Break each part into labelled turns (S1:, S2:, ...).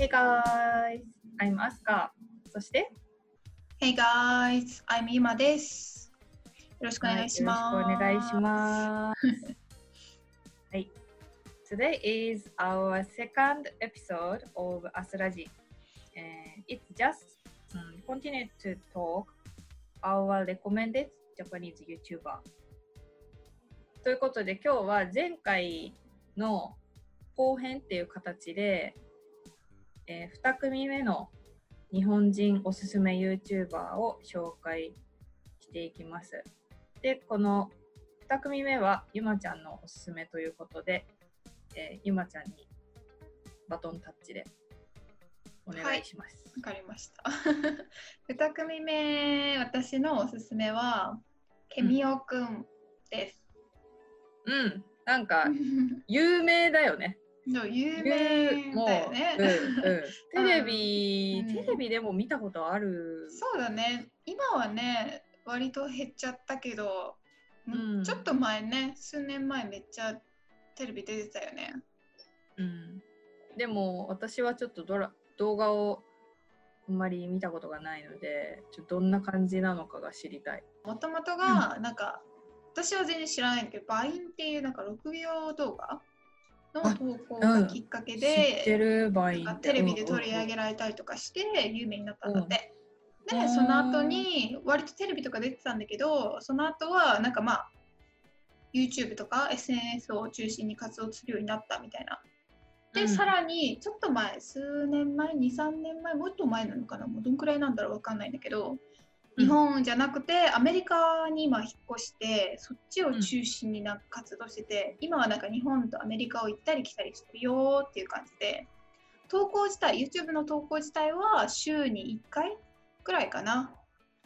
S1: Hey guys, I'm Asuka. そして、
S2: Hey guys, I'm Ima です。よろしくお願いします。
S1: はいよろしくお願いします。はい。Today is our second episode of Asraji. And it's just um, continue to talk our recommended Japanese YouTuber. ということで今日は前回の後編っていう形で、え2組目の日本人おすすめ YouTuber を紹介していきます。で、この2組目はゆまちゃんのおすすめということで、えーゆまちゃんにバトンタッチでお願いします。
S2: わかりました。二組目、私のおすすめは、ケミオくんです。
S1: うん、なんか 有名だよね。
S2: そう有
S1: 有
S2: 名だよね。
S1: うん うん、テレビ、
S2: うん
S1: テレビでも見たことある？
S2: そうだね。今はね、割と減っちゃったけど、
S1: うん
S2: ちょっと前ね、数年前めっちゃテレビ出てたよね。
S1: うん、でも私はちょっとドラ動画をあんまり見たことがないので、ちょどんな感じなのかが知りたい。
S2: もともとが、なんか、私は全然知らないけど、バインっていうなんか6秒動画の
S1: あ
S2: 投稿がきっかけで、テレビで取り上げ
S1: る。
S2: られたりとかして有名になったんだって。
S1: うん
S2: で、その後に割とテレビとか出てたんだけど、その後はなんかまあ YouTube とか SNS を中心に活動するようになったみたいな。で、
S1: うん
S2: さらにちょっと前、数年前、2、3年前、もっと前なのかな、もうどんくらいなんだろうわかんないんだけど、日本じゃなくてアメリカに今引っ越してそっちを中心にな活動してて、今はなんか日本とアメリカを行ったり来たりしてるよっていう感じで投稿自体 YouTube の投稿自体は週に1回くらいかな。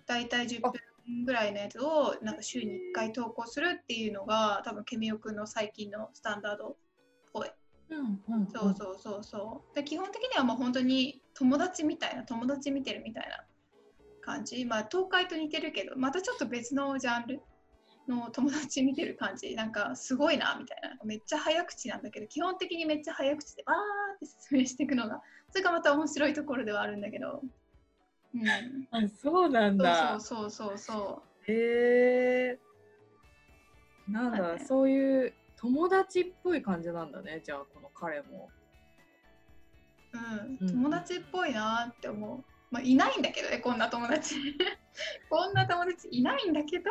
S2: だいたい10分ぐらいのやつをなんか週に1回投稿するっていうのが多分ケミオくんの最近のスタンダードっぽい。
S1: うんうん、
S2: そうそうそうそう。で基本的にはもう本当に友達みたいな、友達見てるみたいな感じ。まあ、東海と似てるけど、またちょっと別のジャンルの友達見てる感じ。なんかすごいな、みたいな。めっちゃ早口なんだけど、基本的にめっちゃ早口でバーって説明していくのが、それがまた面白いところではあるんだけど。うん。
S1: あそうなんだ。
S2: そうそうそうそ
S1: へえなんだ、
S2: そうだね
S1: そういう友達っぽい感じなんだね、じゃあこの彼も。
S2: う。うん。
S1: うん
S2: 友達っぽいなって思う。まあ、いないんだけどね、こんな友達。こんな友達いないんだけど、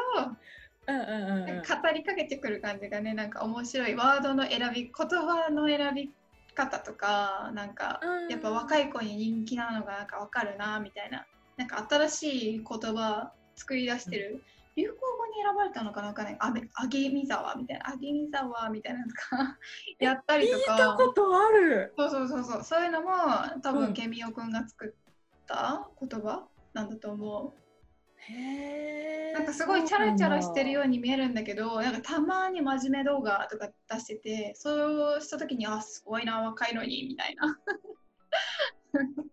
S1: うんうんうんうん。
S2: 語りかけてくる感じがねなんか面白いワードの選び言葉の選び方とかなんか
S1: うん。
S2: やっぱ若い子に人気なのがなんかわかるなみたいな。なんか新しい言葉作り出してる、流行語に選ばれたのかなんない。あめあげみざわみたいな。あげみざわみたいなのとか やったりと
S1: 聞いた
S2: か
S1: ことある。
S2: そうそうそうそう。そういうのも多
S1: うん。
S2: 分ケミオくんが作った言葉なんだと思う。
S1: へえ。
S2: なんかすごいチャラチャラしてるよ
S1: う
S2: うに見えるんだけど、なんかたまに真面目動画とか出してて、そうした時に、あ、すごいな、若いのに、みたいな。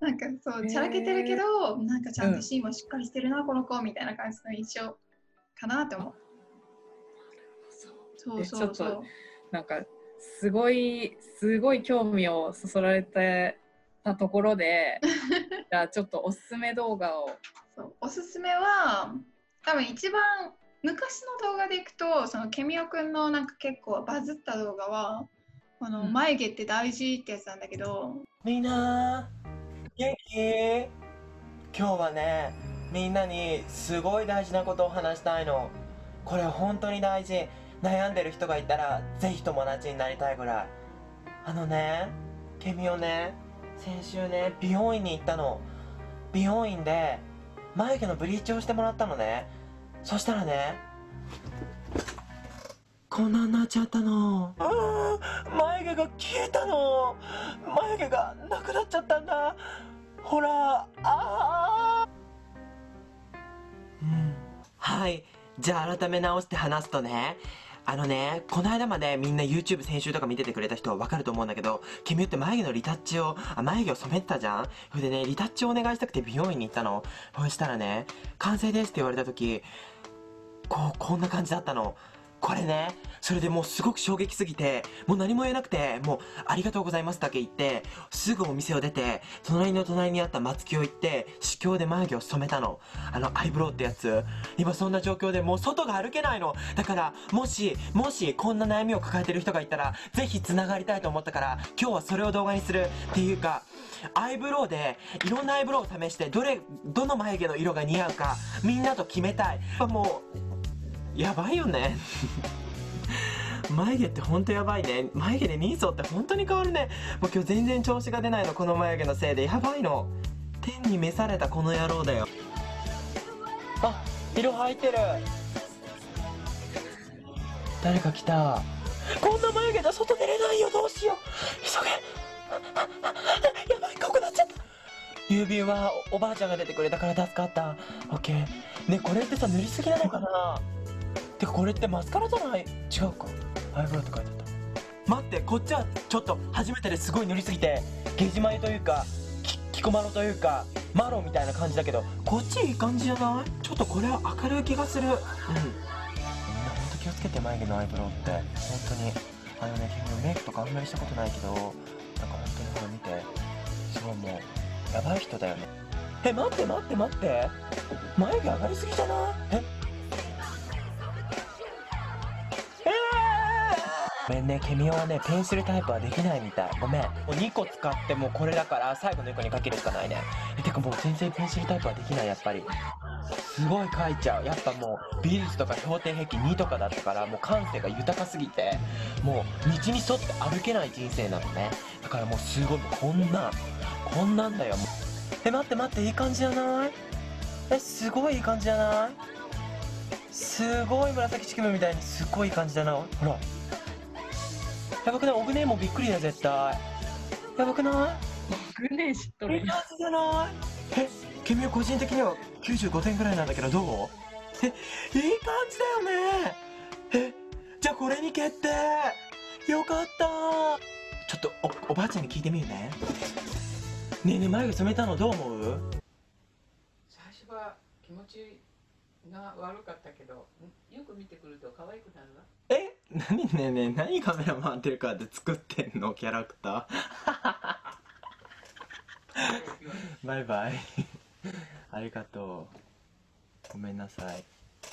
S2: なんかそう、チャラけてるけど、なんかちゃんとシーンもしっかりしてるな、この子、みたいな感じの印象かなって思う。そう
S1: え
S2: そうそう
S1: ちょっと。なんかすごいすごい興味をそそられてたところで じゃあちょっとおすすめ動画を。
S2: そうおすすめは、多分一番昔の動画でいくと、そのケミオくんのなんか結構バズった動画は、この
S1: うん。
S2: 眉毛って大事ってやつなんだけど、
S3: みんな元気？今日はねみんなにすごい大事なことを話したいの。これ本当に大事。悩んでる人がいたらぜひ友達になりたいぐらい。あのねケミオね先週ね美容院に行ったの。美容院で眉毛のブリーチをしてもらったのね。そしたらねこんなになっちゃったの。あー眉毛が消えたの。眉毛がなくなっちゃったんだ。ほらあー。うん。はい。じゃあ改め直して話すとねあのね、この間までみんな YouTube 先週とか見ててくれた人はわかると思うんだけど、君って眉毛のリタッチを、あ、眉毛を染めてたじゃん？それでね、リタッチをお願いしたくて美容院に行ったの。そしたらね、完成ですって言われた時、こう、こんな感じだったの。これねそれでもうすごく衝撃すぎてもう何も言えなくてもうありがとうございますだけ言ってすぐお店を出て隣の隣にあった松木を行って試供で眉毛を染めたの。あのアイブロウってやつ。今そんな状況でもう外が歩けないの。だからもしもしこんな悩みを抱えてる人がいたらぜひ繋がりたいと思ったから今日はそれを動画にする。っていうかアイブロウでいろんなアイブロウを試してどれどの眉毛の色が似合うかみんなと決めたい。もうやばいよね。眉毛ってほんとやばいね。眉毛で人相って本当に変わるね。もう今日全然調子が出ないのこの眉毛のせいで。やばいの。天に召されたこの野郎だよ。あ色入ってる。誰か来た。こんな眉毛じゃ外出れないよどうしよう。急げ。やばい濃くなっちゃった。郵便はおおばあちゃんが出てくれたから助かった。オッケー。ねこれってさ塗りすぎなのかな。てかこれってマスカラじゃない？違うか。アイブロウって書いてあった。待ってこっちはちょっと初めてですごい塗りすぎてゲジ眉というかきキコマロというかマロみたいな感じだけどこっちいい感じじゃない？ちょっとこれは明るい気がする。うん。みんなほんと気をつけて眉毛のアイブロウって。本当に。あのね君メイクとかあんまりしたことないけどなんか本当にこれ見て。すごいもうやばい人だよね。え待って待って待って。眉毛上がりすぎじゃない？え？ごめんね、ケミオはね、ペンシルタイプはできないみたい。ごめん。もう2個使ってもうこれだから、最後の1個にかけるしかないね。え、てかもう全然ペンシルタイプはできない、やっぱり。すごい書いちゃう。やっぱもう、美術とか標点壁2とかだったから、もう感性が豊かすぎて、もう道に沿って歩けない人生なのね。だからもうすごい、こんな、こんなんだよ。もうえ、待って待って、いい感じじゃない？え、すごいいい感じじゃない？すごい紫式部みたいにすっごいいい感じだな。ほら。やばくない？オグネーもびっくりだよ絶対やばくない
S1: グネ知っとる
S3: いい感じゃないえ君は個人的には95点ぐらいなんだけどどうえいい感じだよねえじゃあこれに決定よかったちょっとおおばあちゃんに聞いてみるねねえねえ眉毛染めたのどう思う
S4: 最初は気持ちが悪かったけどよく見てくると可愛くなるわ
S3: 何ねえねえ何カメラ回ってるかって作ってんのキャラクター。バイバイ。ありがとう。ごめんなさい。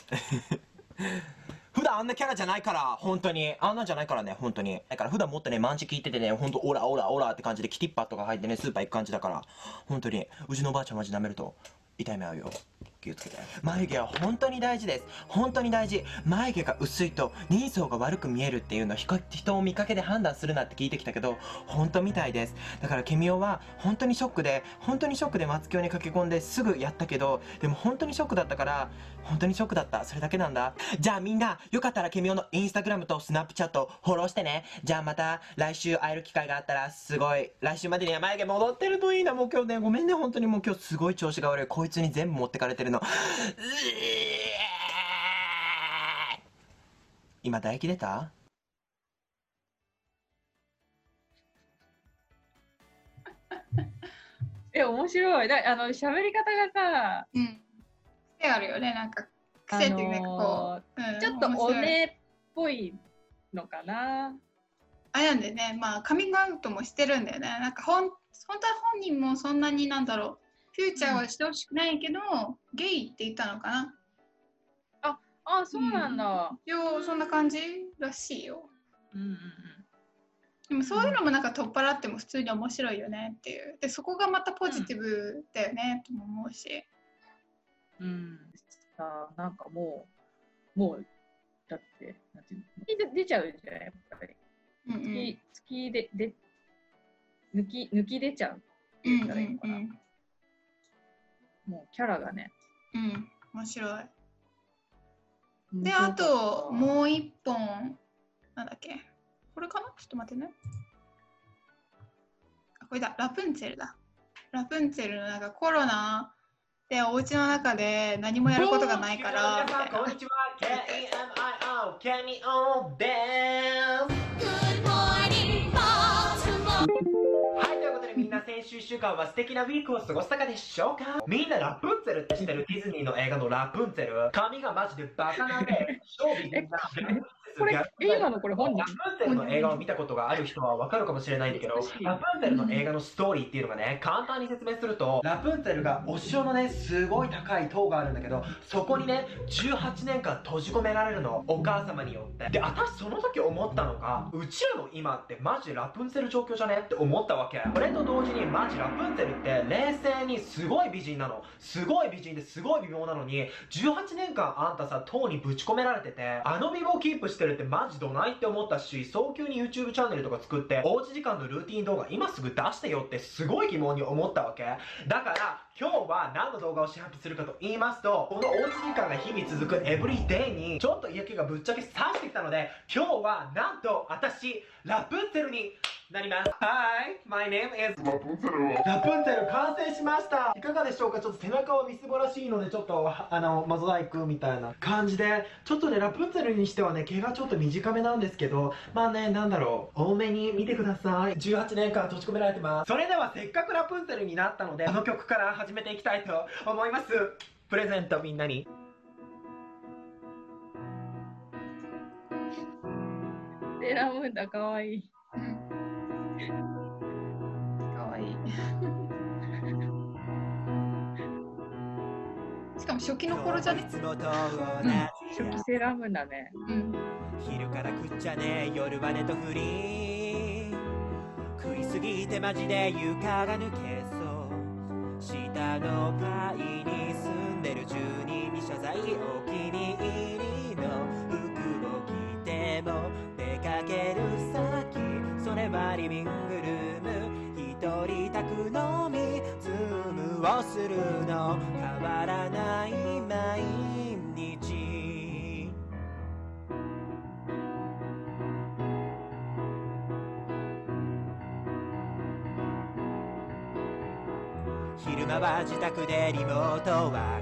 S3: 普段あんなキャラじゃないから本当に。あんなんじゃないからね本当に。だから普段もっとねマンチ聞いててね本当オラオラオラって感じでキティッパとか入ってねスーパー行く感じだから。本当にうちのおばあちゃんマジ舐めると痛い目合うよ気をつけて眉毛は本当に大事です。本当に大事。眉毛が薄いと人相が悪く見えるっていうのを人を見かけで判断するなって聞いてきたけど本当みたいです。だからケミオは本当にショックで本当にショックで松京に駆け込んですぐやったけどでも本当にショックだったから本当にショックだった。それだけなんだ。じゃあみんなよかったらケミオのインスタグラムとスナップチャットフォローしてね。じゃあまた来週会える機会があったらすごい。来週までには眉毛戻ってるといいな。もう今日ねごめんね。本当にもう今日すごい調子が悪い。こいつに全部持ってかれてるの。今唾液出た？
S1: え、面白い。だあの喋り方がさ、
S2: うん。癖あるよね、なんか。癖っていうか、こう、うん
S1: ちょっとおねっぽいのかな。
S2: あれなんでね、まあ、カミングアウトもしてるんだよね。なんかほん、本当は本人もそんなになんだろう、フューチャーはしてほしくないけど、ゲイって言ったのかな？
S1: あ、そうなんだ。
S2: よう、そんな感じらしいよ。
S1: うんうんうん。
S2: でもそういうのもなんか取っ払っても普通に面白いよねっていう。で、そこがまたポジティブだよね、とも思うし。
S1: うん、さあなんかもう、もう、だって、なんていうの出出ちゃうじゃん、やっぱり。
S2: うんうん。
S1: で、で、抜き、抜き出ちゃう。
S2: うん
S1: 言ったらいいのかな
S2: うん
S1: もうキャラがね。
S2: うん、うん、面白い。で、あと、もう一本、なんだっけ？これかな？ちょっと待ってね。あ、これだ、ラプンツェルだ。ラプンツェルのなんかコロナでお家の中で何もやることがないから。
S3: こんにちは KEMIO ケミオです週1週間は素敵なウィークを過ごしたかでしょうか？みんなラプンツェルって知ってる？ディズニーの映画のラプンツェル？髪がマジでバカなんで、超美人なラプンツェ
S1: これ、え今のこれ本人
S3: ラプンツェルの映画を見たことがある人はわかるかもしれないんだけど、ラプンツェルの映画のストーリーっていうのがね、簡単に説明すると、ラプンツェルがお城のね、すごい高い塔があるんだけど、そこにね、18年間閉じ込められるの、お母様によって。で、私その時思ったのが、うちらの今ってマジでラプンツェル状況じゃねって思ったわけ。それと同時にマジラプンツェルって冷静にすごい美人なの。すごい美人ですごい微妙なのに、18年間あんたさ、塔にぶち込められてて、あの美貌キープしてるってマジどないって思ったし、早急に YouTube チャンネルとか作って、おうち時間のルーティン動画今すぐ出してよってすごい疑問に思ったわけ。だから、今日は何の動画を支配するかと言いますと、このおうち時間が日々続くエブリデイに、ちょっと嫌気がぶっちゃけさしてきたので、今日はなんと私、ラプンツェルになります。Hi, my name is ラプンツェル。ラプンツェル完成しました。いかがでしょうか？ちょっと背中はみすぼらしいので、ちょっとあのモザイクみたいな感じで、ちょっとね、ラプンツェルにしてはね、毛がちょっと短めなんですけど、まあね、なんだろう、多めに見てください。18年間閉じ込められてます。それではせっかくラプンツェルになったので、あの曲から始めていきたいと思います。プレゼントみんなに。
S1: セーラームーンだ、かわいい。
S2: かわいい。しかも初期の頃じゃね？
S1: 初期セーラームーンだね。
S2: うん。
S3: 昼から食っちゃね夜はネトフリ食いすぎてマジで床が抜けそう下の階リビングルーム一人宅のみズームをするの変わらない毎日。昼間は自宅でリモートワー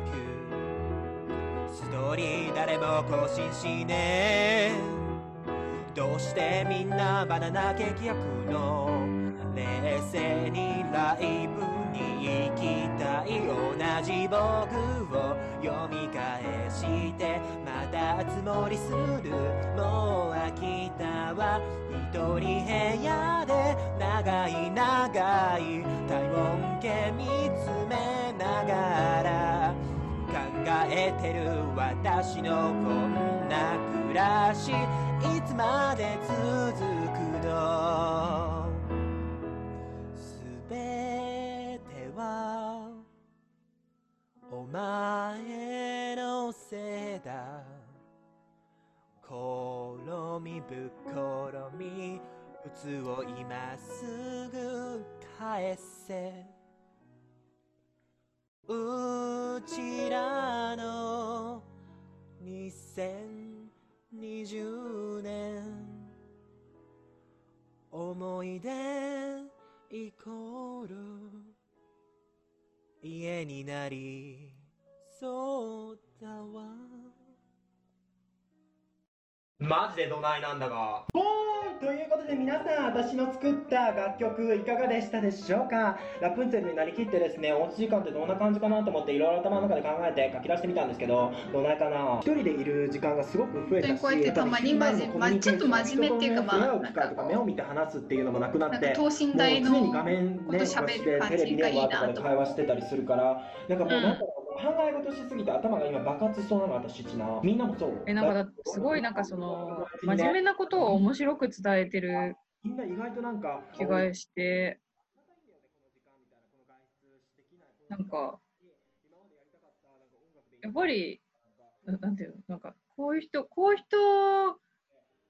S3: ク。ストーリー誰も更新しねえ。どうしてみんなバナナケーキ焼くの冷静にライブに行きたい同じ僕を読み返してまたつもりする。もう飽きたわ一人部屋で長い長い体温計見つめながら考えてる私のこんな暮らし。いつまで続くの？すべてはお前のせいだ。転みぶっ転み靴を今すぐ返せ。うちらの20年。思い出イコール。家になりそうだわ。マジでどないなんだがということで皆さん私の作った楽曲いかがでしたでしょうか？ラプンツェルになりきってですねおうち時間ってどんな感じかなと思っていろいろ頭の中で考えて書き出してみたんですけどどないかな？一人でいる時間がすごく増えたし
S2: こうやってたまに
S3: やっぱり
S2: まじまちょっと真面目っていうかまあ
S3: 人とね触れ合う機会とか目を見て話すっていうのもなくなって
S2: なんか等身大の
S3: もう常に画面
S2: こと
S3: ね
S2: 喋る感じ
S3: テレビ電話とかで
S2: と
S3: 会話してたりするからなんかもう
S1: うん
S3: なんだろう考え事しすぎて頭が今爆発しそうなの私ちな。みんなもそう。
S1: え、なんかすごいなんかその、真面目なことを面白く伝えてる
S3: みんな意外となんか
S1: 気がして、なんか、やっぱり、ななんていうの、なんか、こういう人、こういう人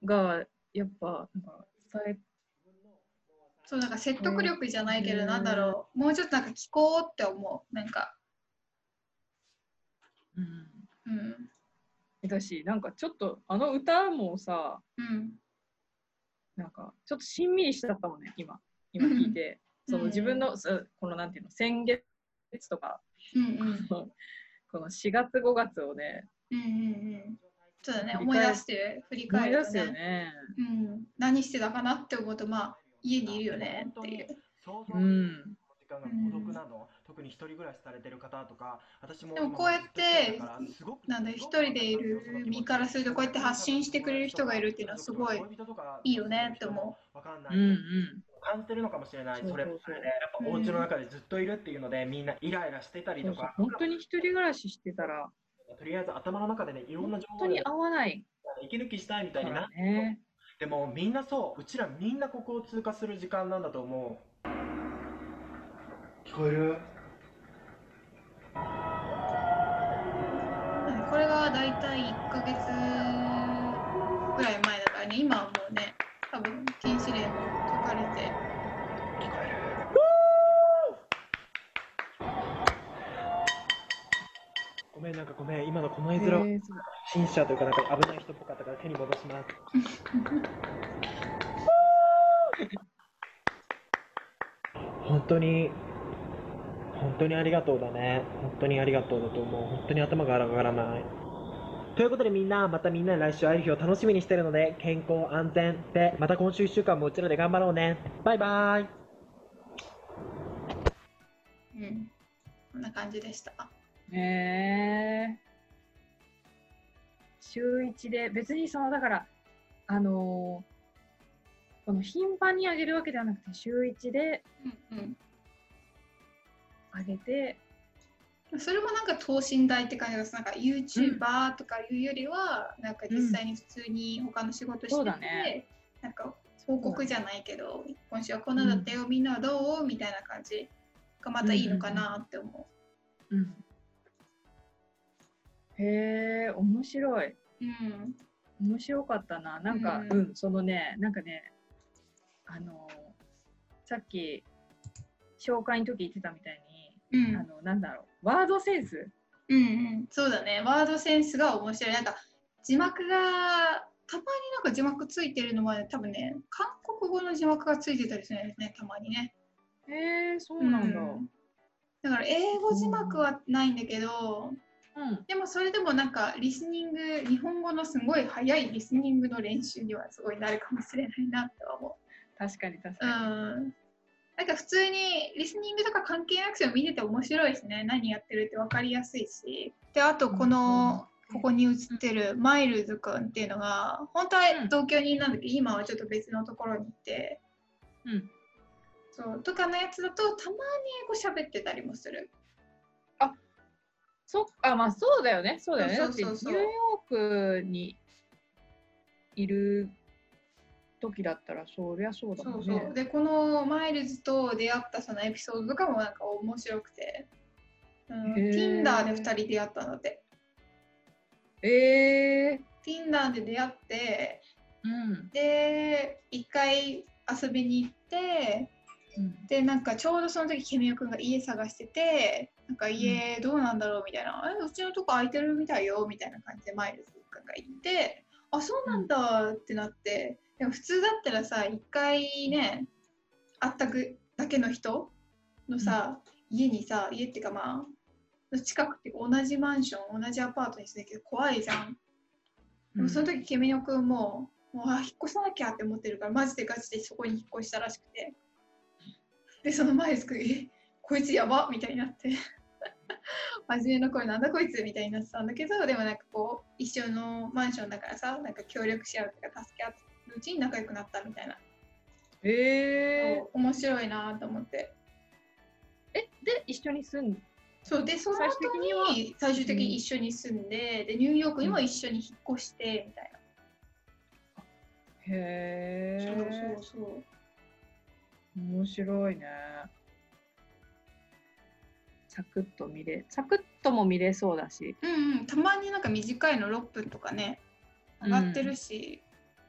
S1: が、やっぱ、なんか、伝え、
S2: そうなんか説得力じゃないけど、
S1: うん。
S2: なんだろう。もうちょっとなんか聞こうって思う。なんか
S1: うん。
S2: うん。
S1: だし、なんかちょっと、あの歌もさ、
S2: うん。
S1: なんか、ちょっとしんみりしちゃったもんね、今。今聞いて。その自分の、そこのなんていうの、先月とか、
S2: うんうん。
S1: この4月5月をね、
S2: うんうんうん。そうだね思い出して振り返るとね。
S1: すよね。
S2: うん、何してたかなって思うとまあ家にいるよねっていう。
S1: うん。
S3: 時間が孤独なの、特に一人暮らしされてる方とか私も
S2: でもこうやってなんだ一人でいる身からするとこうやって発信してくれる人がいるっていうのはすごいいいよねって思
S3: う。わかんない、
S1: うんうん。
S3: 感じてるのかもしれない。
S1: そうそうそう
S3: それもそれで、やっぱお家の中でずっといるっていうので、みんなイライラしてたり
S1: そうそう
S3: とか、
S1: 本当に一人暮らししてたら、
S3: とりあえず頭の中でね、いろんな情報を
S1: 本当に合わない
S3: 息抜きしたいみたい
S1: か
S3: にな
S1: らね。
S3: でもみんなそう、うちらみんなここを通過する時間なんだと思う。聞こえる？
S2: う。これがだいたい1ヶ月ぐらい前だからね、今はもうね、多分禁止令も解かれて。
S3: 聞こえるごめん、なんかごめん、今のこの絵面は
S1: えーすごい
S3: 不審者というかなんか危ない人っぽかったから手に戻します。本当に、本当にありがとうだね。本当にありがとうだと思う。本当に頭が上がらない。ということでみんな、またみんなに来週会える日を楽しみにしてるので、健康安全で、また今週1週間もうちらで頑張ろうね。バイバイ。
S2: うん。こんな感じでした。
S1: ねえ週一で別にそのだからあのーこの頻繁に上げるわけではなくて週一で
S2: うん
S1: 上げて
S2: うん。それもなんか等身大って感じがする。なんか YouTuber とかいうよりは、なんか実際に普通に他の仕事してて、
S1: ね
S2: なんか報告じゃないけど、今週はこんなだったよ、みんなはどう？みたいな感じがまたいいのかなって思
S1: うんへえ面白い。
S2: う。うん。
S1: 面白かったな。なんか、
S2: う
S1: うんん、そのね、なんかね、あのーさっき紹介の時言ってたみたいに、
S2: うん
S1: あの、なんだろう、ワードセンス？
S2: うんうん、そうだね。ワードセンスが面白い。なんか字幕がたまになんか字幕ついてるのは多分ね、韓国語の字幕がついてたりするんですね、たまにね。
S1: へえそうなんだ。
S2: うんだから英語字幕はないんだけど、
S1: うん。
S2: でもそれでもなんかリスニング、日本語のすごい早いリスニングの練習にはすごいなるかもしれないなって思
S1: 確かに確
S2: う。う
S1: かに。
S2: ん。なんか普通にリスニングとか関係なくても見てて面白いですね。何やってるって分かりやすいし。で、あとこの、ここに映ってるマイルズくんっていうのが、本当は東京にいるんだけど、今はちょっと別のところにいて、
S1: うん。
S2: そう、とかのやつだと、たまに英語喋ってたりもする。
S1: そっか、まあそうだよね。そうだよね。
S2: そうそう
S1: ニューヨークにいる時だったらそりゃそうだ
S2: そ
S1: もね。
S2: うんそう。で、このマイルズと出会ったそのエピソードとかもなんか面白くて、うん、Tinder で2人出会ったんだって。
S1: ええ
S2: Tinder で出会って、
S1: うん。
S2: で、一回遊びに行って、
S1: うん。
S2: でなんかちょうどその時ケミオくんが家探しててなんか家どうなんだろうみたいな、えうちのとこ空いてるみたいよみたいな感じでマイルズくんが言ってあそうなんだってなってでも普通だったらさ一回ね会ったくだけの人のさ、家にさ家っていうかまあ近くって同じマンション同じアパートに住んでるけど怖いじゃん、でもその時ケミオくんももうあ引っ越さなきゃって思ってるからマジでガチでそこに引っ越したらしくて。でその前ですくえこいつやばみたいになって。真面目な声なんだこいつみたいになってたんだけどでもなんかこう一緒のマンションだからさなんか協力し合うとか助け合ってるうちに仲良くなったみたいな、
S1: え
S2: そう面白いなと思って。
S1: えで一緒に住ん？
S2: そうでその後
S1: 最終的
S2: に最終的に一緒に住んででニューヨークにも一緒に引っ越してみたい
S1: へ
S2: な、
S1: え
S2: そうそうそう。
S1: 面白いね。サクッと見れサクッとも見れそうだし。
S2: うんうん。たまになんか短いの6分とかね上がってるし、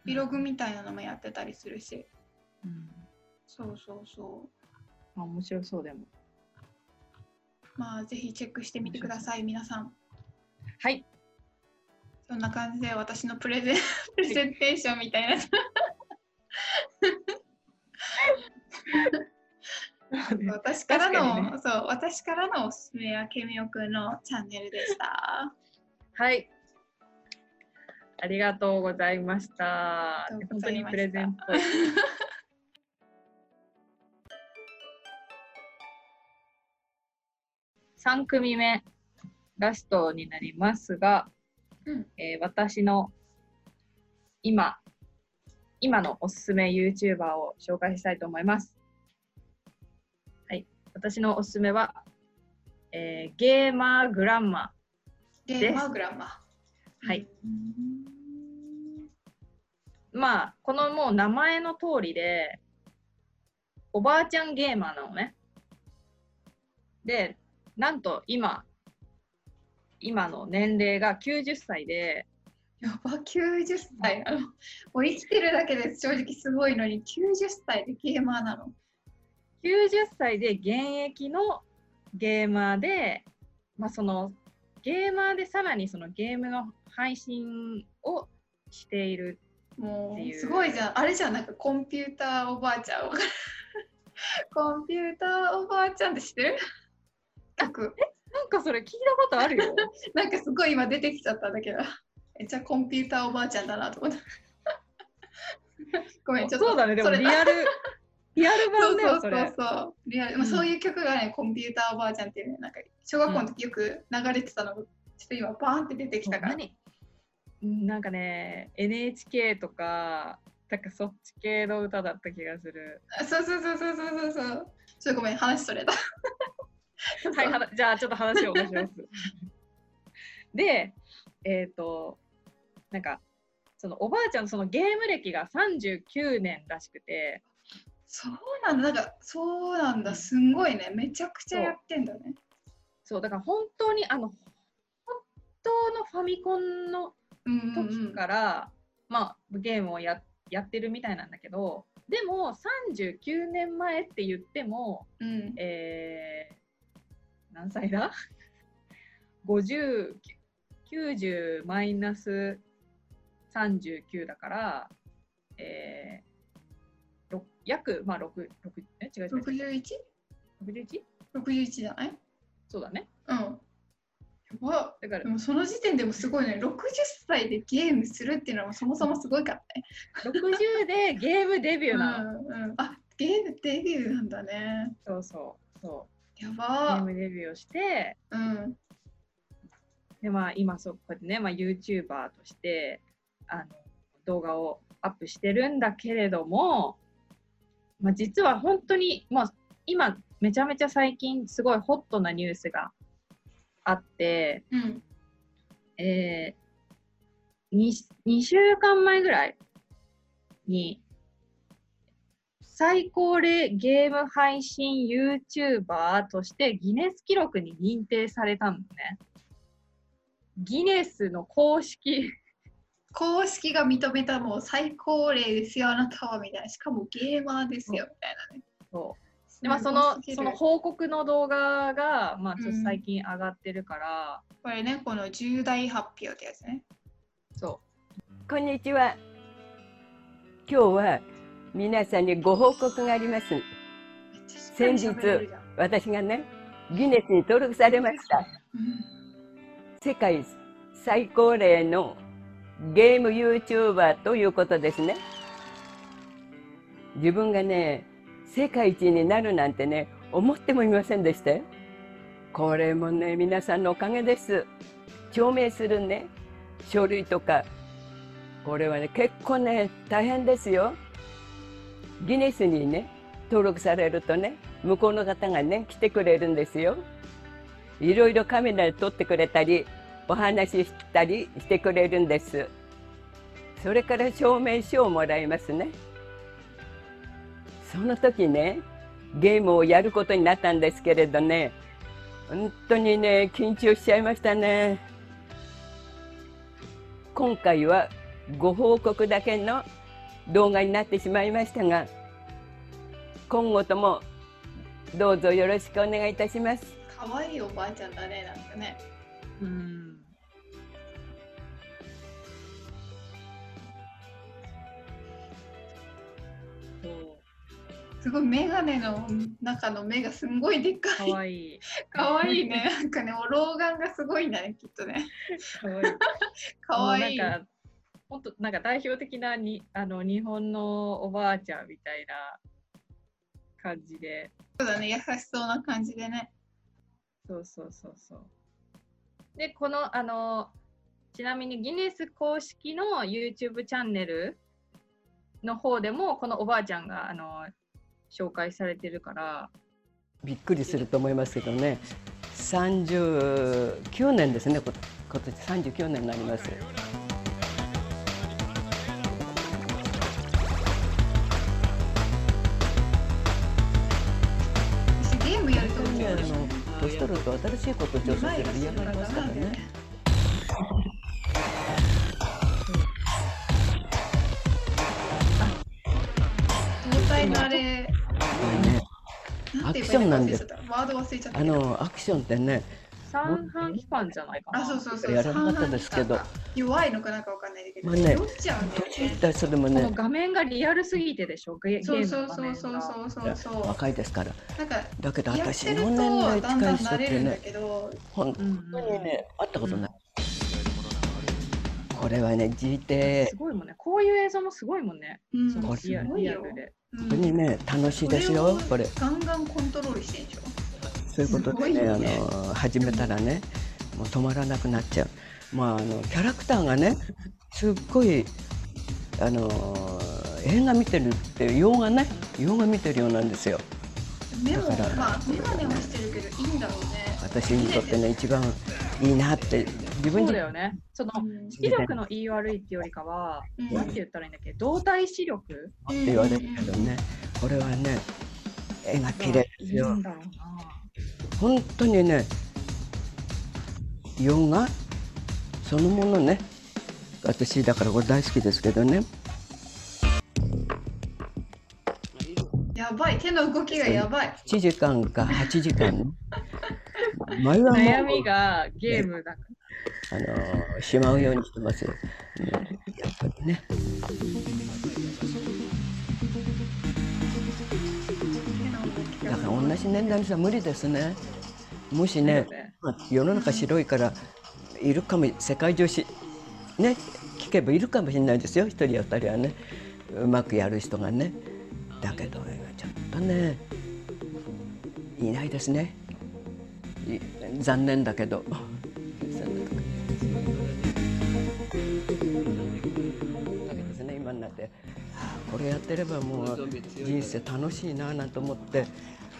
S2: ビログみたいなのもやってたりするし、
S1: うん。
S2: そうそうそう。
S1: あ面白そうでも。
S2: まあぜひチェックしてみてください皆さん。
S1: はい。
S2: そんな感じで私のプレゼン プレゼンテーションみたいな。私からの、
S1: ね。
S2: そう私からのおすすめはケミオくんのチャンネルでした。
S1: はいありがとうございました
S2: ありがとう
S1: 本当にプレゼンっぽい3組目、ラストになりますが、
S2: うん
S1: えー私の今、今のおすすめ YouTuber を紹介したいと思います。はい。私のおすすめは、えーゲーマーグランマ。
S2: ゲーマーグランマ。
S1: はい。
S2: うん。
S1: まあ、このもう名前の通りで、おばあちゃんゲーマーなのね。で、なんと今、今の年齢が90歳で、
S2: やば、90歳なの？もう生きてるだけで正直すごいのに、90歳でゲーマーなの
S1: ？90歳で現役のゲーマーで、まあ、そのゲーマーでさらにそのゲームの配信をしている。
S2: も
S1: う
S2: うすごいじゃん。あれじゃん、なんかコンピューターおばあちゃん。コンピューターおばあちゃんって知ってる？曲。
S1: なんかそれ聞いたことあるよ。
S2: なんかすごい今出てきちゃったんだけど。めっちゃコンピューターおばあちゃんだなと思って。ごめん、ちょっと。
S1: そうだね、でもリアル、リアル
S2: そ
S1: 版だよ、
S2: うそ
S1: そうれ。
S2: そうそう。リアルまあ、
S1: うん
S2: そういう曲がね、コンピューターおばあちゃんっていうね、なんか小学校の時よく流れてたのが、ちょっと今バーンって出てきたから。
S1: 何？うんなんかね、NHK とか、なんかそっち系の歌だった気がする。
S2: あそうそうそうそうそうそうそう。ちょっとごめん、話それた。
S1: はい、はなじゃあちょっと話を戻します。で、えっ、と、なんか、そのおばあちゃんのそのゲーム歴が39年らしくて、
S2: そうなんだ、なんかそうなんだ、すんごいね、めちゃくちゃやってんだね。
S1: そう、だから本当に、あの、本当のファミコンの。時から、まあ、ゲームをややってるみたいなんだけど、でも39年前って言っても、
S2: うん、
S1: えー、何歳だ ?50、90マイナス39だから、えー、ろ約、まあ、6、6え違う違う違う
S2: 61?61
S1: 61?
S2: じゃない？
S1: そうだね。
S2: うん。やば
S1: だから
S2: で、もその時点でもすごいね、60歳でゲームするっていうのはそもそもすごいからね。
S1: 60でゲームデビューなの？
S2: うんうん、あゲームデビューなんだね。
S1: そうそう。そう
S2: や
S1: ゲー
S2: ば
S1: ムデビューをして、
S2: うん。
S1: でまあ、今そこうやってね、まあ、YouTuber としてあの動画をアップしてるんだけれども、まあ、実は本当に、まあ、今めちゃめちゃ最近すごいホットなニュースがあって、
S2: うん。
S1: えー、2, 2週間前ぐらいに最高齢ゲーム配信 YouTuber としてギネス記録に認定されたのね。ギネスの公式
S2: 公式が認めたもう最高齢ですよ、あなたはみたいな。しかもゲーマーですよみたいなね。
S1: そうで、まあ、そのその報告の動画が、まあ、ちょっ
S2: うん
S1: と最近上がってるから、
S2: これね、この重大発表ってやつね。
S1: そ
S5: こんにちは。今日は皆さんにご報告があります。
S2: めっちゃしっかり喋れるじゃん
S5: 私がね、ギネスに登録されました。
S2: うん
S5: 世界最高齢のゲーム YouTuber ということですね。自分がね、世界一になるなんてね、思ってもいませんでしたよ。これもね、皆さんのおかげです。証明するね、書類とか、これはね、結構ね、大変ですよ。ギネスにね、登録されるとね、向こうの方がね、来てくれるんですよ。いろいろカメラで撮ってくれたり、お話ししたりしてくれるんです。それから証明書をもらいますね。その時ね、ゲームをやることになったんですけれどね、本当にね、緊張しちゃいましたね。今回はご報告だけの動画になってしまいましたが、今後ともどうぞよろしくお願いいたします。
S2: かわいいおばあちゃんだね、なんかね。
S1: う。うん。
S2: すごいメガネの中の目がすんごいでっか
S1: か
S2: い。
S1: わいい。
S2: かわいいね。なんかね、老眼がすごいんだね、きっとね。
S1: かわいい。
S2: かわいい。
S1: なんか、本当なんか代表的なにあの日本のおばあちゃんみたいな感じで。
S2: そうだね、優しそうな感じでね。
S1: そうそうそうそう。で、この、あの、ちなみにギネス公式の YouTube チャンネルの方でも、このおばあちゃんが、あの、紹介されてるから、
S5: びっくりすると思いますけどね。39年ですねこ今年。39年になります。
S2: 私ゲームやると思う
S5: あの年取ると新しいことを挑戦する嫌がりますからねクションなんです
S2: ワード忘れちゃった
S5: あ。のアクションってね
S1: 三半規範じゃないかな。
S2: あ、そうそうそう。
S5: やらなかったですけど
S2: 弱いのかなんかわかんないけど、
S5: まあね
S2: 酔っちゃうんだよね
S5: 年いっ。た人でもね
S1: 画面がリアルすぎてでしょ、ゲゲ
S2: そう
S1: ー
S2: そうそう。そうそうそうそう。
S5: 若いですから
S2: なんか
S5: だけど私の年代近い人ってね本当にね会ったことないこれはね GT
S1: すごいもんね。こういう映像もすごいもんね。
S2: うん
S1: リアルで。
S2: うん。
S5: 本当にね楽しいですよこれ
S2: ガンガンコントロールしてんでしょ？
S5: そういうことでね
S2: ね。
S5: の始めたらねもう止まらなくなっちゃう。まああのキャラクターがねすっごいあの映画見てるっていう洋画ね洋画見てるようなんですよ。
S2: 目も
S5: だから
S2: まあメガネはしてるけどいいんだろうね。
S5: 私にとってね一番いいなって自分
S1: そう
S5: 自
S1: だよね。その
S2: うん。
S1: 視力の言い悪いっていうよりかは、
S2: うん。
S1: なんて言ったらいいんだっけ、動体視力？
S5: って言われるけどね。これはね絵が綺麗ですよ
S1: んだろうな。
S5: 本当にね洋画そのものね。私だからこれ大好きですけどね。
S2: やばい、手の動きがやばい。
S5: 7時間か8時間
S1: 悩みがゲームだか
S5: あのーしまうようにしてます。よ、ね、やっぱりね。だから同じ年代の人は無理ですね。もし
S1: ら。
S5: ね
S1: ね。
S5: まあ世の中白いからいるかも世界中しね聞けばいるかもしれないですよ。一人や二人はね。うまくやる人がね。だけどねちょっとねいないですね。い残念だけど。今になって。これやってればもう人生楽しいななんて思って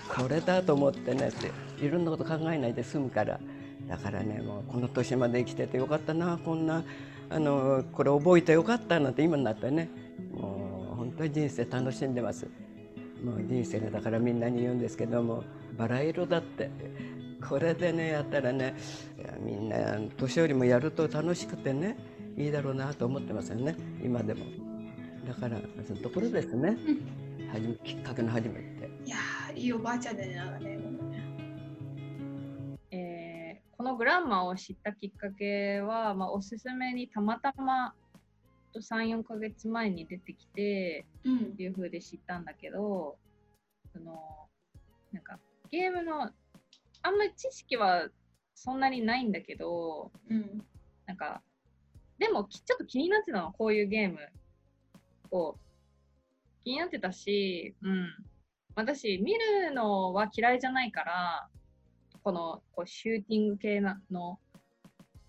S5: これだと思ってねっていろんなこと考えないで済むから。だからねもうこの年まで生きててよかったな。こんなあのこれ覚えてよかったなんて今になってね。もう本当に人生楽しんでます。もう人生がだからみんなに言うんですけどもバラ色だって。これでねやったらねみんな年寄りもやると楽しくてねいいだろうなと思ってますよね。今でも。だからそういうところですね、はじめきっかけの始めって。
S2: いやー、いいおばあちゃんだね、なんかね。
S1: えーこのグランマを知ったきっかけは、まあ、おすすめにたまたま34ヶ月前に出てきて
S2: うん。
S1: っていう風で知ったんだけどそのなんかゲームのあんまり知識はそんなにないんだけど
S2: うん
S1: なんかでもきちょっと気になってたのこういうゲームを。気になってたし、うん、私見るのは嫌いじゃないからこのこうシューティング系なの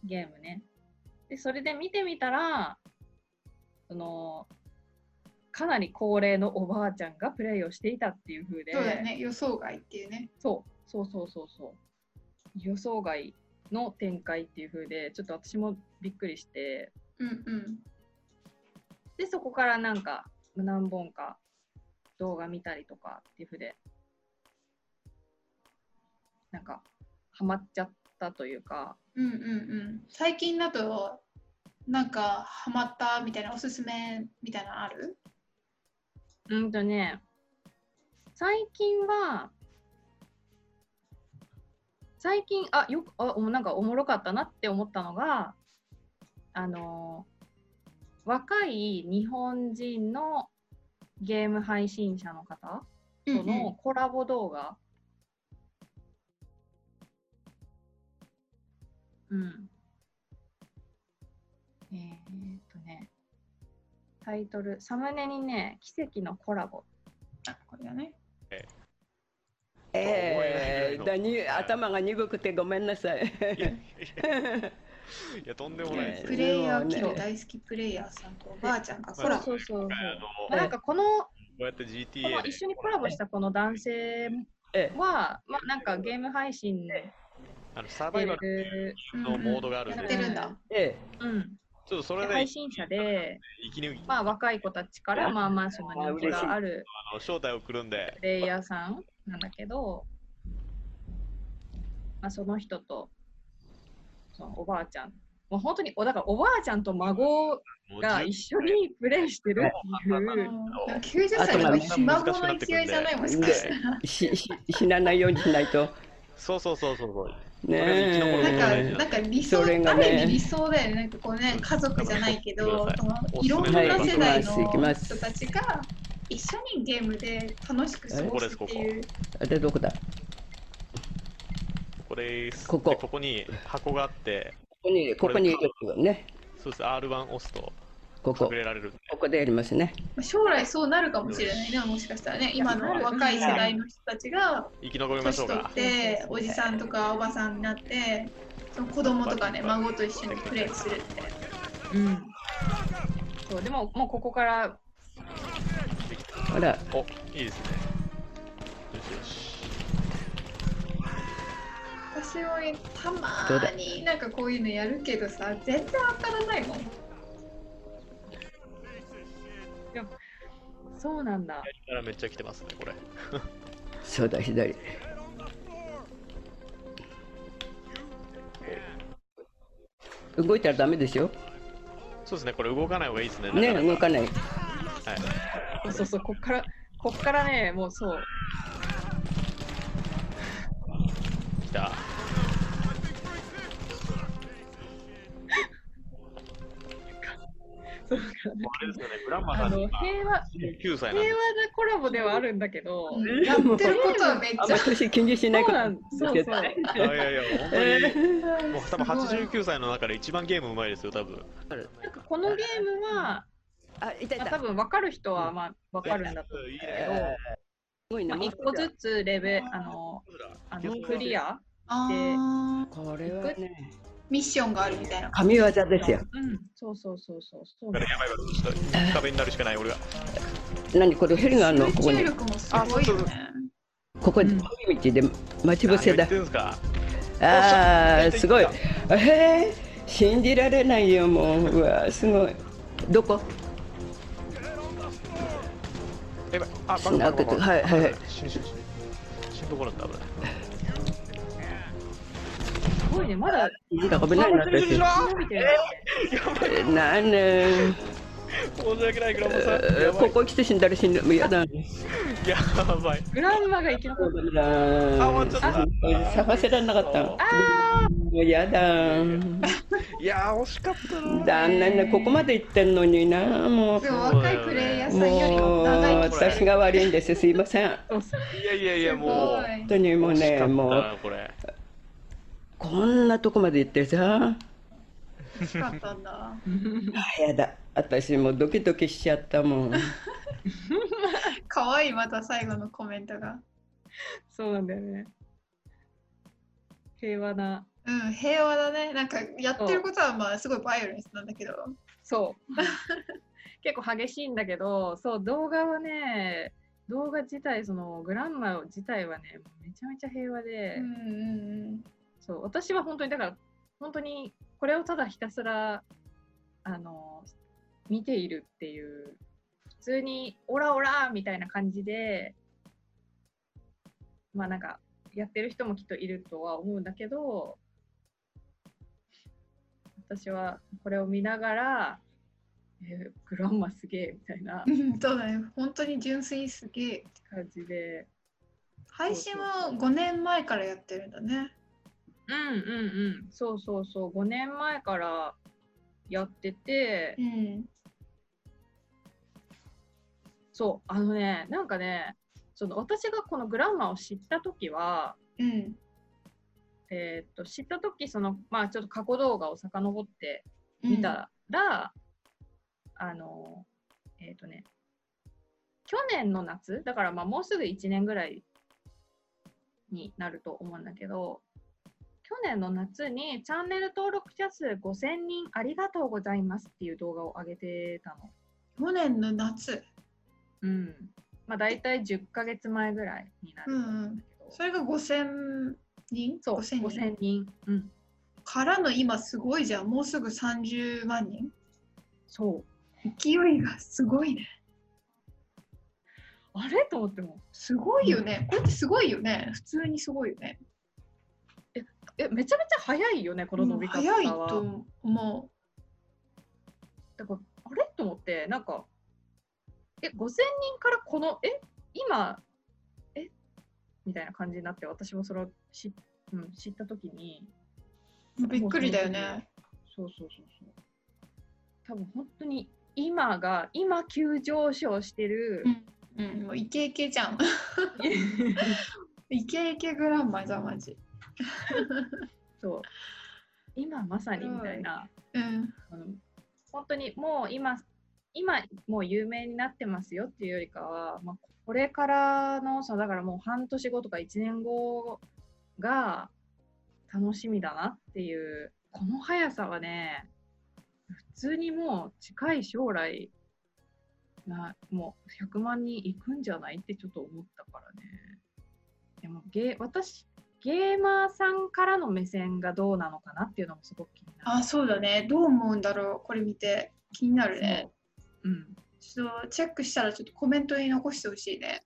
S1: ゲームね。でそれで見てみたらそのかなり高齢のおばあちゃんがプレイをしていたっていう風で。
S2: そうだよね、予想外っていうね。
S1: そうそうそうそうそう予想外の展開っていう風でちょっと私もびっくりして
S2: うんうん。
S1: でそこからなんか何本か動画見たりとかっていう風でなんかハマっちゃったというか
S2: うんうんうん。最近だと、なんかハマったみたいなおすすめみたいなのある？
S1: うんとね最近は最近あよくあおなんかおもろかったなって思ったのがあの若い日本人のゲーム配信者の方とのコラボ動画。うん。えー、っとねタイトルサムネにね奇跡のコラボ。
S2: あこれだね。
S5: えー、だに頭が鈍くてごめんなさい。
S6: いやとんでもないですよ。
S2: プレイヤー
S5: ね。
S2: キル大好きプレイヤーさんとおばあちゃんが
S6: そ
S2: ほら
S1: そうそう。そう。なんかこのこ
S6: こうやって
S1: の
S6: GTA で。
S1: 一緒にコラボしたこの男性
S5: え
S1: は、まあ、なんかゲーム配信で
S6: あのサバイバル
S1: る、
S6: のモードがあるん
S2: や
S6: で、
S2: ってるんだ。
S5: え
S1: うん、
S6: ちょっとそれで
S1: 配信者で、
S6: 息抜き、
S1: まあ、若い子たちからまあまあその人気がある
S6: あの招待を送るんで。
S1: プ、レイヤーさんなんだけど、まあ、その人とそのおばあちゃん、もう本当におだからおばあちゃんと孫が一緒にプレイしてるっていう。
S2: 90歳のひ孫の勢いじゃないもしかしたら。
S5: 死なないようにしないと。
S6: そうそうそうそうそう。
S5: ね
S2: なんか、
S5: え。
S2: なんか理想、
S5: それがね
S2: ある意味理想だよね。なんかこうね、家族じゃないけど、
S6: はい
S2: そのいろんな
S5: はい
S2: 世代の人たちが一緒にゲームで楽しく過ごすっていう。
S5: でどこだ？こ
S6: これです。
S5: ここ
S6: でここに箱があって、
S5: こにここにね。
S6: そうです。R1 押すと
S5: ここ
S6: 隠れられるんで。
S5: ここでやりますね。
S2: まあ将来そうなるかもしれないね、もしかしたらね。今の若い世代の人たちが
S6: 生き残りましょうか
S2: 年取っ。て、おじさんとかおばさんになって、その子供とかね、孫と一緒にプレイするって。
S1: うんそうでももうここから
S5: ほら
S6: お、いいですね。よしよし。
S2: 私もたまになんかこういうのやるけどさ、全然当たらないもん。
S1: そうなんだ
S6: 左からめっちゃ来てますね、これ。
S5: そうだ左。動いたらダメですよ。
S6: そうですね、これ動かない方がいいですね。
S5: ね動かない。
S6: はい。
S1: そうそうこっからこっからねもうそう。
S6: 来た。
S1: そうだか。
S6: あれですよね、グランマさ
S1: あ
S6: んが
S1: の平和
S6: 9歳なんで
S1: 平和なコラボではあるんだけど、
S2: うん。やってることはめっちゃ
S5: あんま。年気にしないこと
S1: そう そうそう
S6: いやいやいや、本当に、
S5: え
S6: もう多分89歳の中で一番ゲームうまいですよ、多分。
S1: なんかこのゲームは、
S5: あ、いたい
S1: まあ、
S5: た。
S1: 多分分かる人はまあ分かるんだと思うけ
S6: ね
S1: ど、
S5: すごいね。
S1: まあ、一個ずつレベあのあのクリア、
S2: あー
S5: これはね、
S2: ミッションがあるみたいな。
S5: 神業ですよ。
S1: うん、そうそうそうそうそう
S6: だからやばいわ、ちょっと壁になるしかない、俺が。
S5: 何これヘリがあるの？ここに。
S2: 力もすごいよね。
S5: ここ、
S1: うん
S5: 道で待ち伏せだ？ああ、すごい。
S6: おっし
S5: へえ、信じられないよ、もう。うわ、すごい。どこ？
S6: やばい。あ、バ
S5: し
S6: カ
S5: なくて
S6: バカバカ
S5: はいはいはい
S6: 死ぬ死ぬ死ぬ。死ぬところだった、危ない。
S1: すごいね、まだ
S5: 危ないな。なんね。
S6: 申し訳ない、グランマさん。
S5: ここ来て死んだら死ぬ。もうやだ。
S6: やばい。
S1: グランマが生き残っ
S5: そうだ
S6: あ終わっちゃった
S5: 探せられなかった。もうやだ。
S6: いやー、惜しかったな。
S5: 残念ね、ここまで行ってんのにな、もう。
S2: でも若いプレイヤーさんより
S5: もう
S2: も長生きする。
S5: 私が悪いんです。すいません。
S6: いやいやいや、もう。
S5: 本当にもうね、もう。
S6: こ
S5: んなとこまで行ってさ。
S2: 惜しかったんだ。
S5: やだ。私もうドキドキしちゃったもん。
S2: かわいい、また最後のコメントが。
S1: そうなんだよね。平和な、
S2: うん、平和だね。なんかやってることはまあすごいバイオレンスなんだけど。
S1: そう。結構激しいんだけど、そう、動画はね、動画自体、そのグランマ自体はね、めちゃめちゃ平和で、
S2: うんうん
S1: そう、私は本当に、だから、本当にこれをただひたすら、あの、見ているっていう、普通に、オラオラみたいな感じで、まあなんか、やってる人もきっといるとは思うんだけど、私はこれを見ながら、えーグランマすげえみたいな
S2: そうだね。本当に純粋すげえ。
S1: 感じで、
S2: 配信は5年前からやってるんだね。
S1: うんうんうん、そうそうそう、5年前からやってて、
S2: うん。
S1: そう、あのね、なんかね、その私がこのグランマを知ったときは、
S2: うん。
S1: えーっと知ったとき、その、まあちょっと過去動画を遡って見たら、あの、えーっとね、去年の夏、だからまあもうすぐ1年ぐらいになると思うんだけど、去年の夏にチャンネル登録者数5000人ありがとうございますっていう動画を上げてたの。
S2: 去年の夏。
S1: うん。まあ大体10ヶ月前ぐらいになるんだけど。
S2: それが5000人？
S1: そう、
S2: 5000人
S1: 5000人。うん。
S2: からの今すごいじゃん。もうすぐ30万人？
S1: そう。
S2: 勢いがすごいね。
S1: あれ？と思っても、
S2: すごいよね。これってすごいよね。普通にすごいよね。
S1: え、めちゃめちゃ早いよね、この伸び方は。
S2: 早いと思
S1: だから、あれ？と思って、なんか、え、5000人からこの、え、今、え？みたいな感じになって、私もそれを知,、うん、知ったときに、
S2: う。びっくりだよね。
S1: そうそうそうそう。多分本当に今が、今急上昇してる、
S2: うん、もうイケイケじゃん。イケイケグランマじゃん、マジ。
S1: そう。今まさにみたいな、
S2: うん。
S1: あの本当にもう今、今もう有名になってますよっていうよりかは、まあ、これからの、そうだからもう半年後とか1年後が楽しみだなっていう、この速さはね、普通にもう近い将来、なもう100万人いくんじゃないってちょっと思ったからね。でもゲー私ゲーマーさんからの目線がどうなのかなっていうのもすごく気になる。
S2: あ、そうだね。どう思うんだろう。これ見て。気になるね。
S1: うん。
S2: ちょっとチェックしたらちょっとコメントに残してほしいね。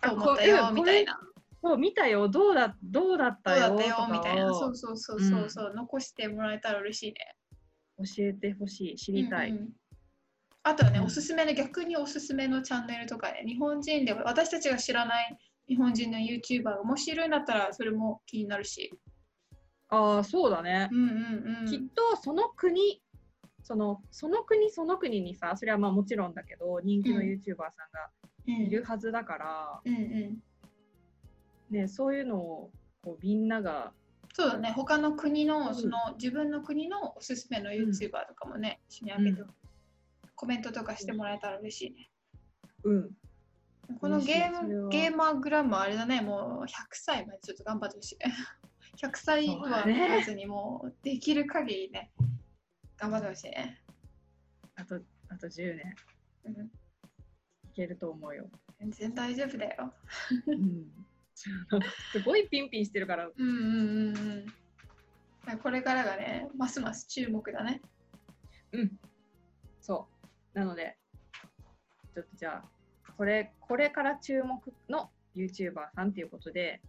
S1: あ
S2: どう思った
S1: こ
S2: よ
S1: うん
S2: みたいな。
S1: そう見たよ、どうだどうだっ
S2: た
S1: たよ
S2: みたいな。そ
S1: を
S2: うそうそうそうそう、残してもらえたら嬉しいね。
S1: 教えてほしい、知りたい。
S2: うんうんあとはね、
S1: うん
S2: おすすめの逆におすすめのチャンネルとかね、日本人で私たちが知らない日本人の YouTuber がもしいるんだったらそれも気になるし。
S1: ああ、そうだね
S2: う。んうんうん。
S1: きっとその国、そのその国その国にさ、それはまあもちろんだけど、人気の
S2: うん
S1: YouTuber さんが
S2: うん
S1: いるはずだから、
S2: うんうん。
S1: ね、そういうのをこうみんなが、
S2: そうだね、他の国
S1: うん
S2: のその自分の国のおすすめの YouTuber とかもね、一緒にあげて、
S1: うん
S2: コメントとかしてもらえたら嬉しいね。
S1: うん、
S2: このゲームゲーマーグラムあれだね、もう100歳までちょっと頑張ってほしい。100歳は
S1: だね
S2: まずにもうできる限りね、頑張ってほしいね。
S1: あとあと10年
S2: うん、
S1: いけると思うよ。
S2: 全然大丈夫だよ。
S1: うん、すごいピンピンしてるから、
S2: うんうんうんうん。これからがね、ますます注目だね。
S1: そう。なので、ちょっとじゃあ、これ、これから注目の YouTuber さんということで、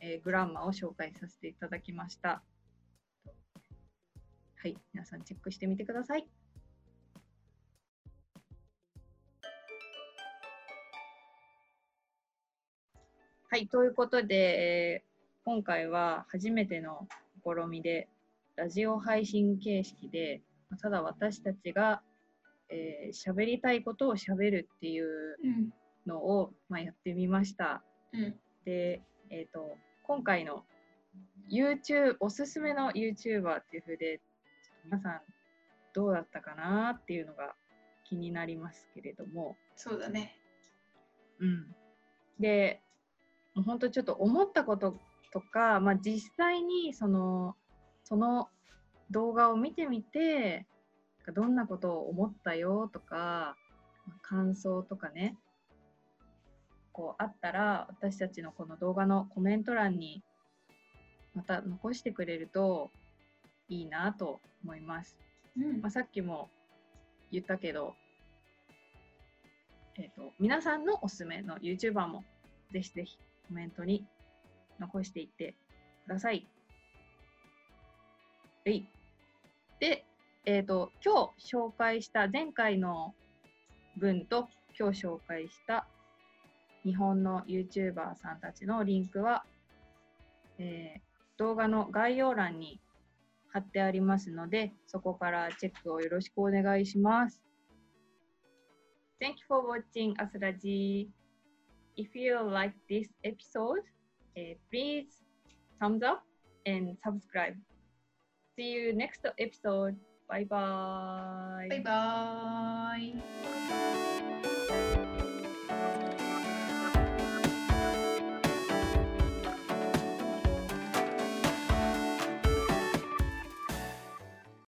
S1: えーグランマを紹介させていただきました。はい、皆さんチェックしてみてください。はい、ということで、えー今回は初めての試みで、ラジオ配信形式で、ただ私たちがえー喋りたいことを喋るっていう
S2: うん
S1: のを、まあ、やってみました。
S2: うん
S1: で、えー、と今回の YouTube おすすめの YouTuber っていうふうで皆さんどうだったかなっていうのが気になりますけれども、
S2: そうだね。
S1: うん、でもう本当ちょっと思ったこととか、まあ、実際にそのその動画を見てみてどんなことを思ったよとかまあ感想とかねこうあったら私たちのこの動画のコメント欄にまた残してくれるといいなと思います。
S2: うん
S1: まあ、さっきも言ったけど、えー、と皆さんのおすすめの YouTuber もぜひぜひコメントに残していってください。はい。で、えっ、と、今日紹介した前回の文と今日紹介した日本の YouTuber さんたちのリンクは、えー動画の概要欄に貼ってありますので、そこからチェックをよろしくお願いします。Thank you for watching Asraji. If you like this episode, uh, please thumbs up and subscribe. See you next episode. バイ
S2: バイ。バイバイ。